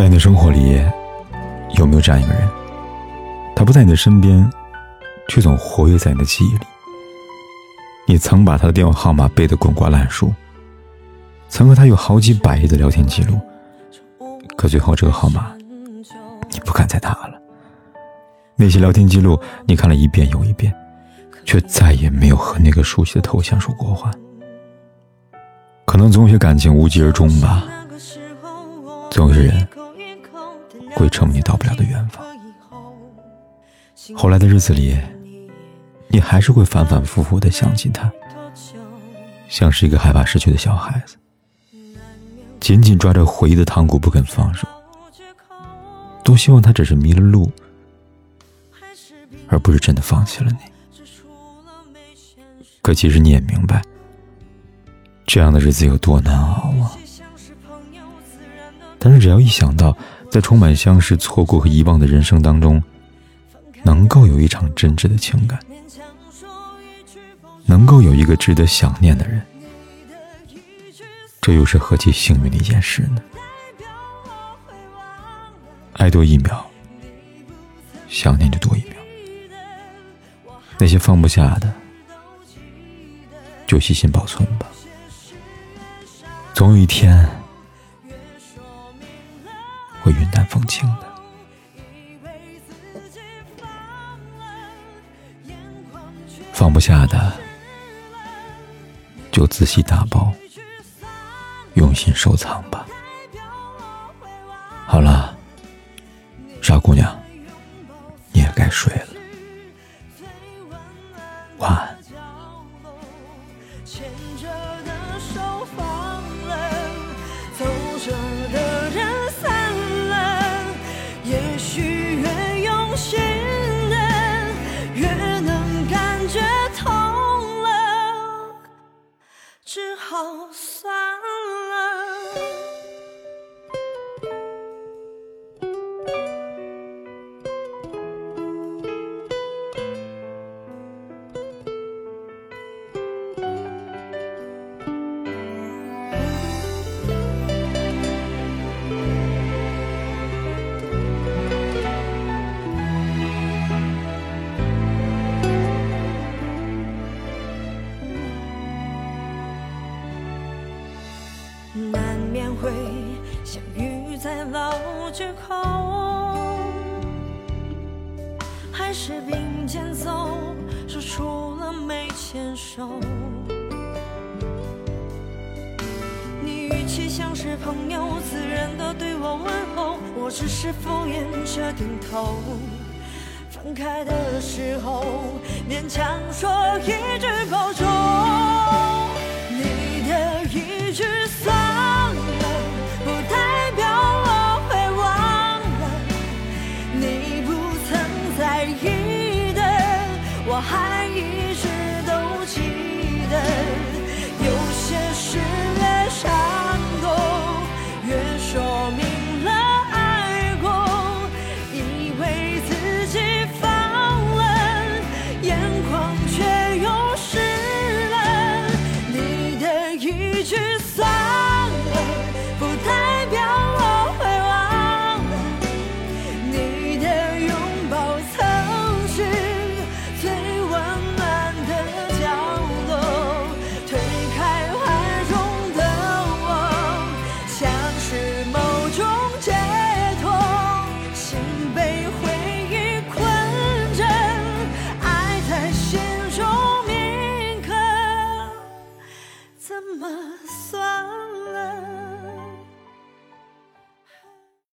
在你的生活里，有没有这样一个人？他不在你的身边，却总活跃在你的记忆里。你曾把他的电话号码背得滚瓜烂熟，曾和他有好几百页的聊天记录，可最后这个号码，你不敢再打了。那些聊天记录，你看了一遍又一遍，却再也没有和那个熟悉的头像说过话。可能总有些感情无疾而终吧，总有些人。会成为你到不了的远方。后来的日子里，你还是会反反复复的想起他，像是一个害怕失去的小孩子，紧紧抓着回忆的糖果不肯放手。多希望他只是迷了路，而不是真的放弃了你。可其实你也明白，这样的日子有多难熬啊！但是只要一想到……在充满相识、错过和遗忘的人生当中，能够有一场真挚的情感，能够有一个值得想念的人，这又是何其幸运的一件事呢？爱多一秒，想念就多一秒。那些放不下的，就细心保存吧，总有一天。风轻的，放不下的就仔细打包，用心收藏吧。好了，傻姑娘，你也该睡了，只好算会相遇在老街口，还是并肩走，说出了没牵手。你语气像是朋友，自然的对我问候，我只是敷衍着点头。分开的时候，勉强说一句保重。你的一句 high.